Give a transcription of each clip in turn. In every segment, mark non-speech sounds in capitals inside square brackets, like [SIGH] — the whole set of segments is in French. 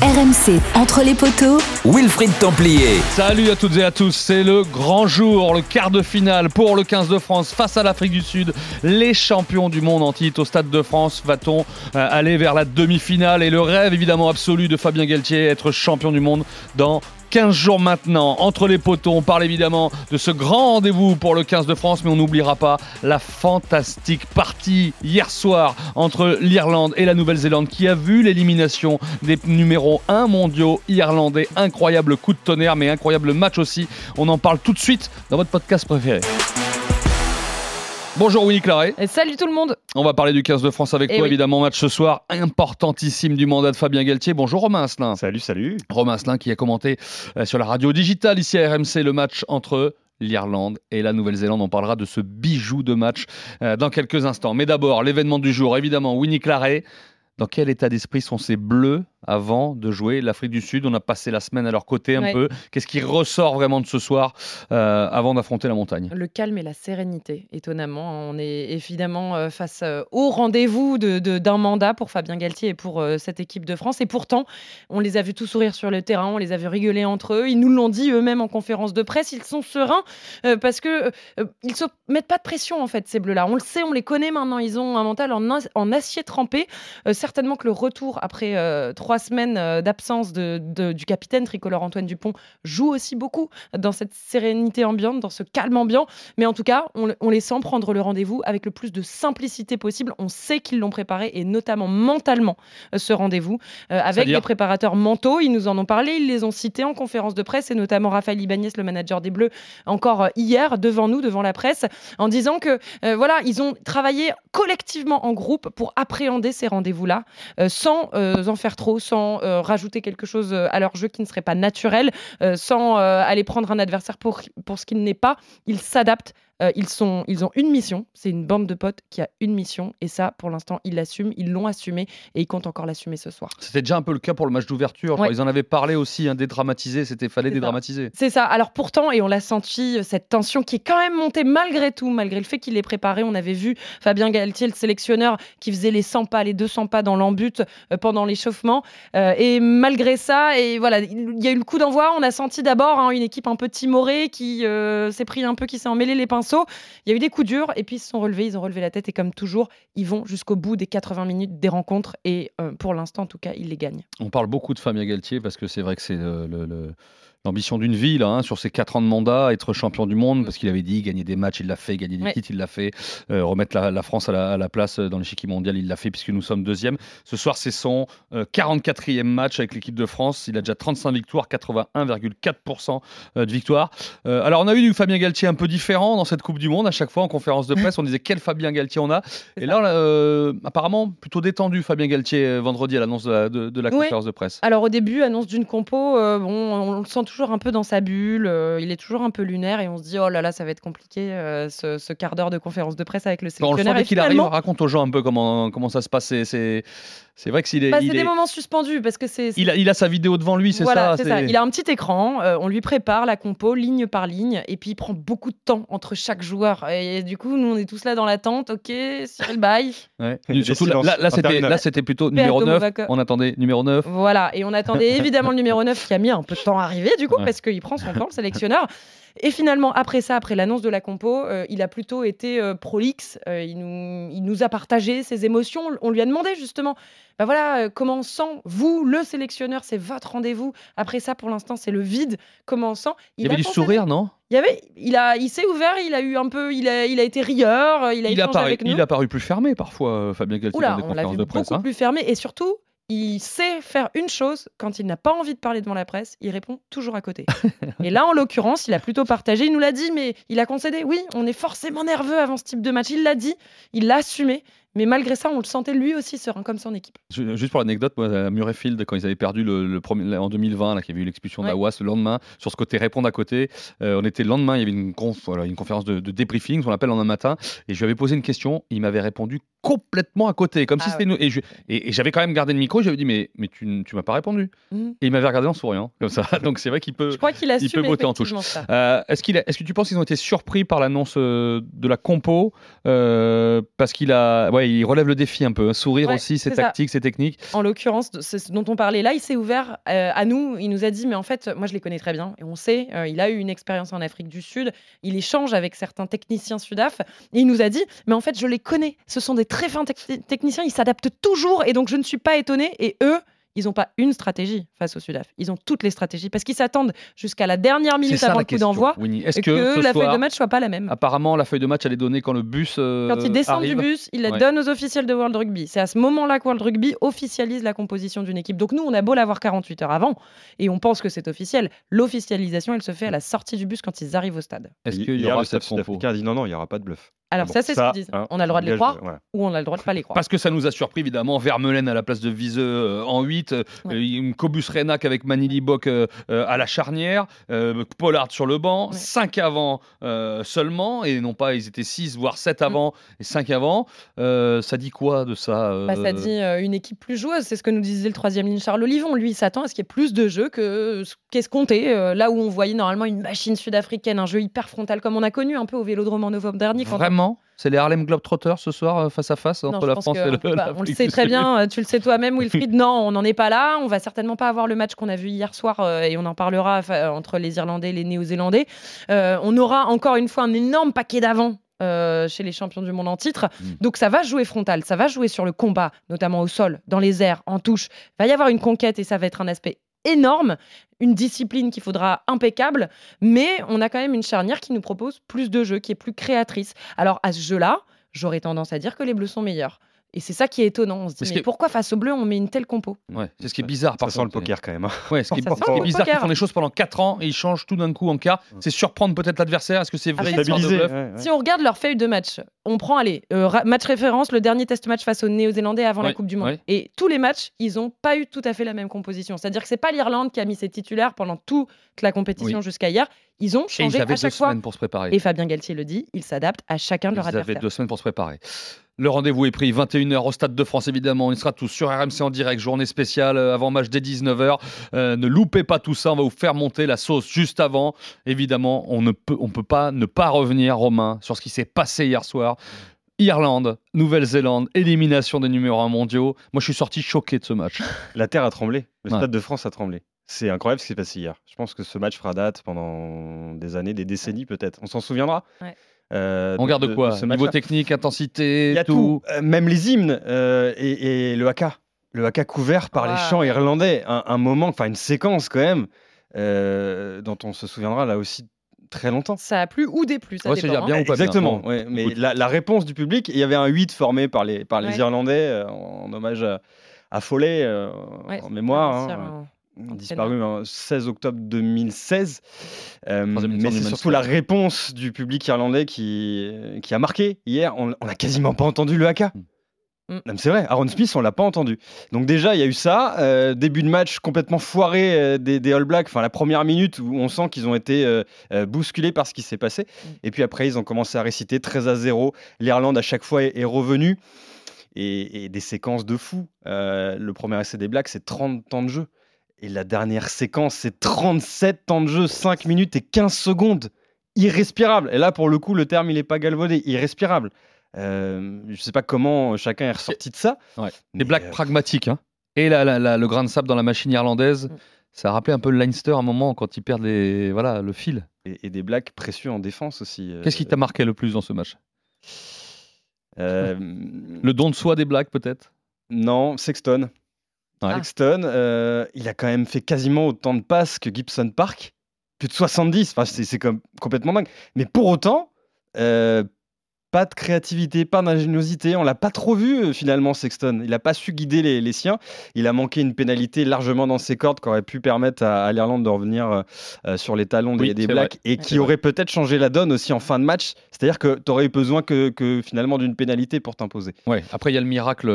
RMC, entre les poteaux, Wilfried Templier. Salut à toutes et à tous, c'est le grand jour, le quart de finale pour le 15 de France face à l'Afrique du Sud. Les champions du monde en titre au Stade de France, va-t-on euh, aller vers la demi-finale? Et le rêve évidemment absolu de Fabien Galtier, être champion du monde dans 15 jours maintenant, entre les poteaux, on parle évidemment de ce grand rendez-vous pour le 15 de France, mais on n'oubliera pas la fantastique partie hier soir entre l'Irlande et la Nouvelle-Zélande qui a vu l'élimination des numéros 1 mondiaux irlandais. Incroyable coup de tonnerre, mais incroyable match aussi. On en parle tout de suite dans votre podcast préféré. Bonjour Winnie Claret. Et salut tout le monde. On va parler du 15 de France avec Eh toi oui. évidemment. Match ce soir importantissime du mandat de Fabien Galtier. Bonjour Romain Asselin. Salut, salut. Romain Asselin qui a commenté euh, sur la radio digitale ici à RMC le match entre l'Irlande et la Nouvelle-Zélande. On parlera de ce bijou de match euh, dans quelques instants. Mais d'abord, l'événement du jour, évidemment, Winnie Claret. Dans quel état d'esprit sont ces Bleus avant de jouer l'Afrique du Sud On a passé la semaine à leur côté un Ouais. peu. Qu'est-ce qui ressort vraiment de ce soir euh, avant d'affronter la montagne? Le calme et la sérénité, étonnamment. On est évidemment euh, face euh, au rendez-vous de- de- d'un mandat pour Fabien Galtier et pour euh, cette équipe de France. Et pourtant, on les a vus tous sourire sur le terrain, on les a vus rigoler entre eux. Ils nous l'ont dit eux-mêmes en conférence de presse. Ils sont sereins euh, parce que ils se mettent pas de pression en fait ces bleus-là. On le sait, on les connaît maintenant. Ils ont un mental en, en acier trempé. Certainement que le retour après euh, trois semaines euh, d'absence de- de- du capitaine tricolore Antoine Dupont joue aussi beaucoup dans cette sérénité ambiante, dans ce calme ambiant. Mais en tout cas, on, on les sent prendre le rendez-vous avec le plus de simplicité possible. On sait qu'ils l'ont préparé et notamment mentalement euh, ce rendez-vous euh, avec des préparateurs mentaux. Ils nous en ont parlé, ils les ont cités en conférence de presse et notamment Raphaël Ibanez, le manager des Bleus, encore hier devant nous, devant la presse, en disant que euh, voilà, ils ont travaillé collectivement en groupe pour appréhender ces rendez-vous-là euh, sans en faire trop, sans euh, rajouter quelque chose euh, à leur jeu qui ne serait pas naturel, euh, sans aller prendre un adversaire pour, pour ce qu'il n'est pas. Ils s'adaptent. Euh, ils, sont, ils ont une mission, c'est une bande de potes qui a une mission, et ça, pour l'instant, ils l'assument, ils l'ont assumé, et ils comptent encore l'assumer ce soir. C'était déjà un peu le cas pour le match d'ouverture. Ouais. Ils en avaient parlé aussi, hein, dédramatiser. C'était fallait dédramatiser. C'est ça. Alors pourtant, et on l'a senti, euh, cette tension qui est quand même montée malgré tout, malgré le fait qu'il est préparé. On avait vu Fabien Galtier, le sélectionneur, qui faisait les 100 pas, les 200 pas dans l'embut euh, pendant l'échauffement. Euh, et malgré ça, et voilà, il y a eu le coup d'envoi. On a senti d'abord hein, une équipe un peu timorée qui euh, s'est pris un peu, qui s'est emmêlé les pinceaux. Il y a eu des coups durs, et puis ils se sont relevés, ils ont relevé la tête, et comme toujours, ils vont jusqu'au bout des 80 minutes des rencontres. Et euh, pour l'instant, en tout cas, ils les gagnent. On parle beaucoup de Fabien Galtier parce que c'est vrai que c'est le- le- l'ambition d'une vie, là, hein, sur ses 4 ans de mandat, être champion du monde, parce qu'il avait dit gagner des matchs, il l'a fait, gagner des Ouais. titres, il l'a fait, euh, remettre la, la France à la, à la place dans l'échiquier mondial, il l'a fait, puisque nous sommes deuxième. Ce soir, c'est son euh, 44e match avec l'équipe de France. Il a déjà 35 victoires, 81,4% euh, de victoires. Euh, alors, on a eu du Fabien Galtier un peu différent dans cette Coupe du Monde. À chaque fois, en conférence de presse, on disait quel Fabien Galtier on a. [LAUGHS] Et là, euh, apparemment, plutôt détendu, Fabien Galtier, euh, vendredi à l'annonce de la, de- de la Ouais. conférence de presse. Alors au début, annonce d'une compo, euh, bon, on le sent toujours un peu dans sa bulle, euh, il est toujours un peu lunaire et on se dit oh là là, ça va être compliqué euh, ce, ce quart d'heure de conférence de presse avec le le sélectionneur. sent dès Et qu'il arrive, finalement, raconte aux gens un peu comment, comment ça se passe. C'est- vrai que s'il est, bah, il, c'est des est- moments suspendus parce que c'est il a, il a sa vidéo devant lui, c'est voilà, ça. c'est ça. Il a un petit écran, euh, on lui prépare la compo ligne par ligne, et puis il prend beaucoup de temps entre chaque joueur. Et du coup, nous, on est tous là dans l'attente. Ok, Cyril Bay. Ouais. Surtout là, là, là, c'était interminables. là, c'était plutôt numéro Père 9. Domovaca. On attendait numéro 9. Voilà, et on attendait [LAUGHS] évidemment le numéro 9 qui a mis un peu de temps à arriver, du coup, Ouais. parce qu'il prend son [LAUGHS] temps, le sélectionneur. Et finalement, après ça, après l'annonce de la compo, euh, il a plutôt été euh, prolixe. Euh, il, nous, il nous a partagé ses émotions. On lui a demandé justement, bah voilà, euh, comment on sent, vous, le sélectionneur, c'est votre rendez-vous. Après ça, pour l'instant, c'est le vide. Comment on sent? Il y avait du sourire, non? Il avait, il a, il s'est ouvert, il a eu un peu, il a, il a été rieur, il a il a, paru, avec nous. il a paru plus fermé parfois, Fabien Galtier, Oula, dans des on l'a vu de presse. beaucoup hein. plus fermé et surtout, il sait faire une chose quand il n'a pas envie de parler devant la presse, il répond toujours à côté. [LAUGHS] et là, en l'occurrence, il a plutôt partagé, il nous l'a dit, mais il a concédé. Oui, on est forcément nerveux avant ce type de match. Il l'a dit, il l'a assumé. Mais malgré ça, on le sentait lui aussi serein comme son équipe. Ju- Juste pour l'anecdote, moi, à Murrayfield, quand ils avaient perdu le, le premier, en 2020, là, qu'il y avait eu l'expulsion Ouais. d'Awas, le lendemain, sur ce côté répondre à côté, euh, on était le lendemain, il y avait une, conf- voilà, une conférence de, de débriefing, ce qu'on appelle en un matin, et je lui avais posé une question, il m'avait répondu complètement à côté, comme si Ah c'était nous. Et, je- et- et j'avais quand même gardé le micro, j'avais dit, mais, mais tu, n- tu m'as pas répondu. Mhm. Et il m'avait regardé en souriant, comme ça. [LAUGHS] Donc c'est vrai qu'il peut. Je crois qu'il a il peut botter en touche. Euh, est-ce, qu'il a- est-ce que tu penses qu'ils ont été surpris par l'annonce euh, de la compo euh, Parce qu'il a. Ouais, il relève le défi un peu. hein. Sourire Ouais, aussi, c'est c'est ça. tactique, c'est technique. En l'occurrence, ce dont on parlait là, il s'est ouvert euh, à nous. Il nous a dit, mais en fait, moi je les connais très bien et on sait, euh, il a eu une expérience en Afrique du Sud. Il échange avec certains techniciens Sudaf et il nous a dit, mais en fait, je les connais. Ce sont des très fins tec- techniciens. Ils s'adaptent toujours et donc je ne suis pas étonné. Et eux. Ils n'ont pas une stratégie face au Sudaf. Ils ont toutes les stratégies parce qu'ils s'attendent jusqu'à la dernière minute ça avant le coup d'envoi. Est-ce et que, que, ce la feuille de match soit pas la même. apparemment, la feuille de match, elle est donnée quand le bus euh, Quand ils descendent arrive du bus, ils la Ouais. donnent aux officiels de World Rugby. C'est à ce moment-là que World Rugby officialise la composition d'une équipe. Donc nous, on a beau l'avoir 48 heures avant, et on pense que c'est officiel. L'officialisation, elle se fait à la sortie du bus quand ils arrivent au stade. Est-ce qu'il y hier, aura le staff cette a dit non, non, il n'y aura pas de bluff. Alors Bon, ça, c'est ce qu'ils disent. hein, on a le droit de les croire ou on a le droit de pas les croire. Parce que ça nous a surpris évidemment Vermeulen à la place de Viseux euh, en 8, euh, Ouais. euh, Cobus Renac avec Manili Bock euh, à la charnière, Pollard sur le banc, Ouais. 5 avant seulement, et non pas ils étaient 6 voire 7 avant et 5 avant. Ça dit quoi de ça Bah, ça dit une équipe plus joueuse. C'est ce que nous disait le troisième ligne Charles Olivon. Lui, il s'attend à ce qu'il y ait plus de jeux que ce qu'est-ce compté. euh, là où on voyait normalement une machine sud-africaine, un jeu hyper frontal comme on a connu un peu au Vélodrome en novembre dernier. quand Vraiment C'est les Harlem Globetrotters ce soir euh, face à face entre la France et le. bah, on le sait très bien, euh, tu le sais toi-même, Wilfried. Non, on n'en est pas là. On va certainement pas avoir le match qu'on a vu hier soir euh, et on en parlera enfin, entre les Irlandais et les Néo-Zélandais. Euh, on aura encore une fois un énorme paquet d'avant. euh, chez les champions du monde en titre. Mm. Donc ça va jouer frontal, ça va jouer sur le combat, notamment au sol, dans les airs, en touche. Il va y avoir une conquête et ça va être un aspect énorme, une discipline qu'il faudra impeccable, mais on a quand même une charnière qui nous propose plus de jeux, qui est plus créatrice. Alors à ce jeu-là, j'aurais tendance à dire que les Bleus sont meilleurs. Et c'est ça qui est étonnant. On se dit, Mais pourquoi face aux Bleus, on met une telle compo? Ouais, c'est ce qui est bizarre Ça par sent le poker quand même. hein. [LAUGHS] Ouais, ce qui est, Ça ce qui est bizarre, qu'ils font les choses pendant 4 ans et ils changent tout d'un coup en quart. C'est surprendre peut-être l'adversaire. Est-ce que c'est vrai Après, bluff ouais, ouais. Si on regarde leur feuille de match, on prend, allez, euh, match référence, le dernier test match face aux Néo-Zélandais avant la Coupe du Monde. ouais. Et tous les matchs, ils n'ont pas eu tout à fait la même composition. C'est-à-dire que c'est pas l'Irlande qui a mis ses titulaires pendant toute la compétition jusqu'à hier. Ils ont Et changé ils à deux chaque fois. semaines pour se préparer. Et Fabien Galtier le dit, ils s'adaptent à chacun de leurs Ils avaient adversaires. deux semaines pour se préparer. Le rendez-vous est pris 21h au Stade de France, évidemment. On y sera tous sur RMC en direct, journée spéciale euh, avant match dès 19h. Euh, ne loupez pas tout ça, on va vous faire monter la sauce juste avant. Évidemment, on ne peut, on peut pas ne pas revenir, Romain, sur ce qui s'est passé hier soir. Irlande, Nouvelle-Zélande, élimination des numéros 1 mondiaux. Moi, je suis sorti choqué de ce match. La Terre a tremblé. Le Ouais. Stade de France a tremblé. C'est incroyable ce qui s'est passé hier. Je pense que ce match fera date pendant des années, des décennies peut-être. On s'en souviendra. Ouais. Euh, On regarde de- quoi? de ce Niveau technique, intensité, Il y a tout. Euh, même les hymnes euh, et, et le haka. Le haka couvert par les chants irlandais. Un, un moment, enfin une séquence quand même, euh, dont on se souviendra là aussi très longtemps. Ça a plu ou déplu, ça Ouais, dépend. hein. bien ou pas bien. Exactement. Ouais, mais la, la réponse du public, il y avait un 8 formé par les, par les Ouais. Irlandais euh, en hommage à, à Follet, euh, Ouais, en mémoire. hein, disparu le 16 octobre 2016. Euh, mais c'est surtout la réponse du public irlandais qui, qui a marqué. Hier, on n'a quasiment pas entendu le haka. Mm. Mm. Non, mais C'est vrai, Aaron Smith, on l'a pas entendu. Donc déjà, il y a eu ça. euh, début de match complètement foiré euh, des, des All Blacks. Enfin, la première minute où on sent qu'ils ont été euh, euh, bousculés par ce qui s'est passé. Mm. Et puis après, ils ont commencé à réciter 13 à 0. L'Irlande, à chaque fois, est, est revenue. Et, et des séquences de fou. Euh, le premier essai des Blacks, c'est 30 temps de jeu. Et la dernière séquence, c'est 37 temps de jeu, 5 minutes et 15 secondes. Irrespirable. Et là, pour le coup, le terme, il n'est pas galvaudé. Irrespirable. Euh, je ne sais pas comment chacun est ressorti de ça. Ouais. Des blagues euh, pragmatiques. hein. Et la- la- la- le grain de sable dans la machine irlandaise, Mm. ça a rappelé un peu le Leinster à un moment quand ils perdent les, voilà, le fil. et, et des blagues précieux en défense aussi. euh, Qu'est-ce qui t'a marqué le plus dans ce match? Euh, Le don de soi des blagues peut-être? Non, Sexton. Ouais. Sexton, euh, il a quand même fait quasiment autant de passes que Gibson Park. Plus de 70. Enfin, c'est c'est comme complètement dingue. Mais pour autant, euh, pas de créativité, pas d'ingéniosité. On l'a pas trop vu euh, finalement, Sexton. Il n'a pas su guider les, les siens. Il a manqué une pénalité largement dans ses cordes qui aurait pu permettre à, à l'Irlande de revenir euh, sur les talons des, Oui, des c'est Blacks et C'est qui vrai. aurait peut-être changé la donne aussi en fin de match. C'est-à-dire que tu aurais eu besoin que, que finalement d'une pénalité pour t'imposer. Ouais. Après, il y a le miracle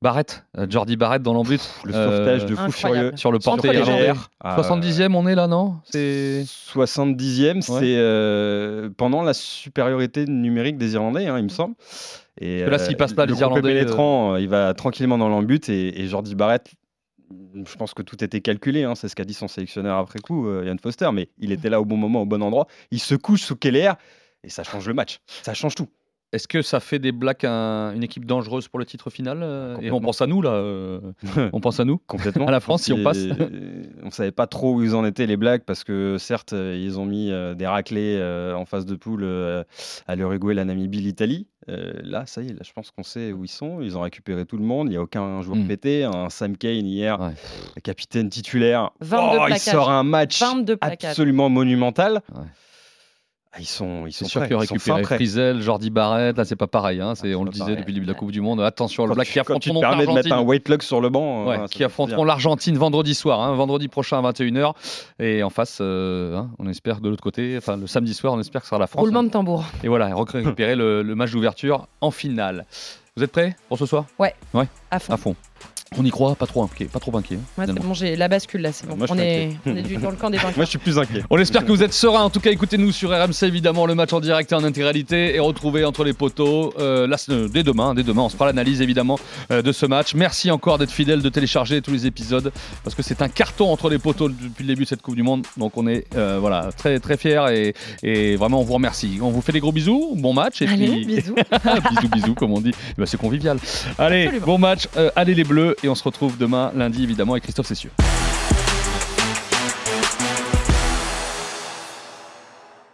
Barrett, euh, Jordi Barrett dans l'embut. Le Euh, sauvetage de fou furieux. Sur le porté irlandais. jambes. Ah, 70e, on est là, non? C'est 70e, c'est euh, pendant la supériorité numérique des Irlandais, hein, il me semble. Et, que là, s'ils passent pas, le les Irlandais, pénétrant, euh, il va tranquillement dans l'embut et, et Jordi Barrett, je pense que tout était calculé, hein, c'est ce qu'a dit son sélectionneur après coup, euh, Yann Foster, mais il était là au bon moment, au bon endroit. Il se couche sous Keller et ça change le match. Ça change tout. Est-ce que ça fait des Blacks un- une équipe dangereuse pour le titre final euh, Et on pense à nous là. euh, [LAUGHS] on pense à nous. Complètement. À la France, si on passe. on savait pas trop où ils en étaient les Blacks parce que certes euh, ils ont mis euh, des raclés euh, en phase de poule euh, à l'Uruguay, la Namibie, l'Italie. Euh, là, ça y est, là, je pense qu'on sait où ils sont. Ils ont récupéré tout le monde. Il n'y a aucun joueur Mm. pété. Un Sam Kane hier, Ouais. le capitaine titulaire. 22 Oh, il sort un match 22 plaquages. absolument monumental. Ouais. Ah, ils sont, ils C'est sont sûr prêts, qu'il a ils sont fin récupéré. Frizel, Jordi Barrett. Là, c'est pas pareil. hein, c'est- c'est on le disait pareil. depuis le début de la Coupe du Monde. Attention, le Black qui affronteront te permets de mettre un l'Argentine. weight lock sur le banc, Ouais, hein, qui affronteront l'Argentine vendredi soir, hein, vendredi prochain à 21h. Et en face, euh, hein, on espère de l'autre côté, enfin le samedi soir, on espère que ce sera la France. Roulement de tambour. Et voilà, récupérer le, le match d'ouverture en finale. Vous êtes prêts pour ce soir? À fond. À fond. On y croit, pas trop inquiet, pas trop inquiet. hein, Ouais, c'est finalement. bon, j'ai la bascule là, c'est bon. Moi, on, est, on est du- dans le camp des [LAUGHS] vainqueurs. Moi, je suis plus inquiet. On espère que vous êtes sereins. En tout cas, écoutez-nous sur RMC, évidemment, le match en direct et en intégralité et retrouvez entre les poteaux euh, là, dès demain. Dès demain, on se fera l'analyse évidemment euh, de ce match. Merci encore d'être fidèle, de télécharger tous les épisodes parce que c'est un carton entre les poteaux depuis le début de cette Coupe du Monde. Donc on est euh, voilà très très fiers et, et vraiment on vous remercie. On vous fait des gros bisous, bon match et Allez, puis bisous. [LAUGHS] bisous bisous comme on dit. Eh ben, c'est convivial. Allez, Absolument. bon match, euh, allez les bleus et on se retrouve demain lundi évidemment avec Christophe Cessieux.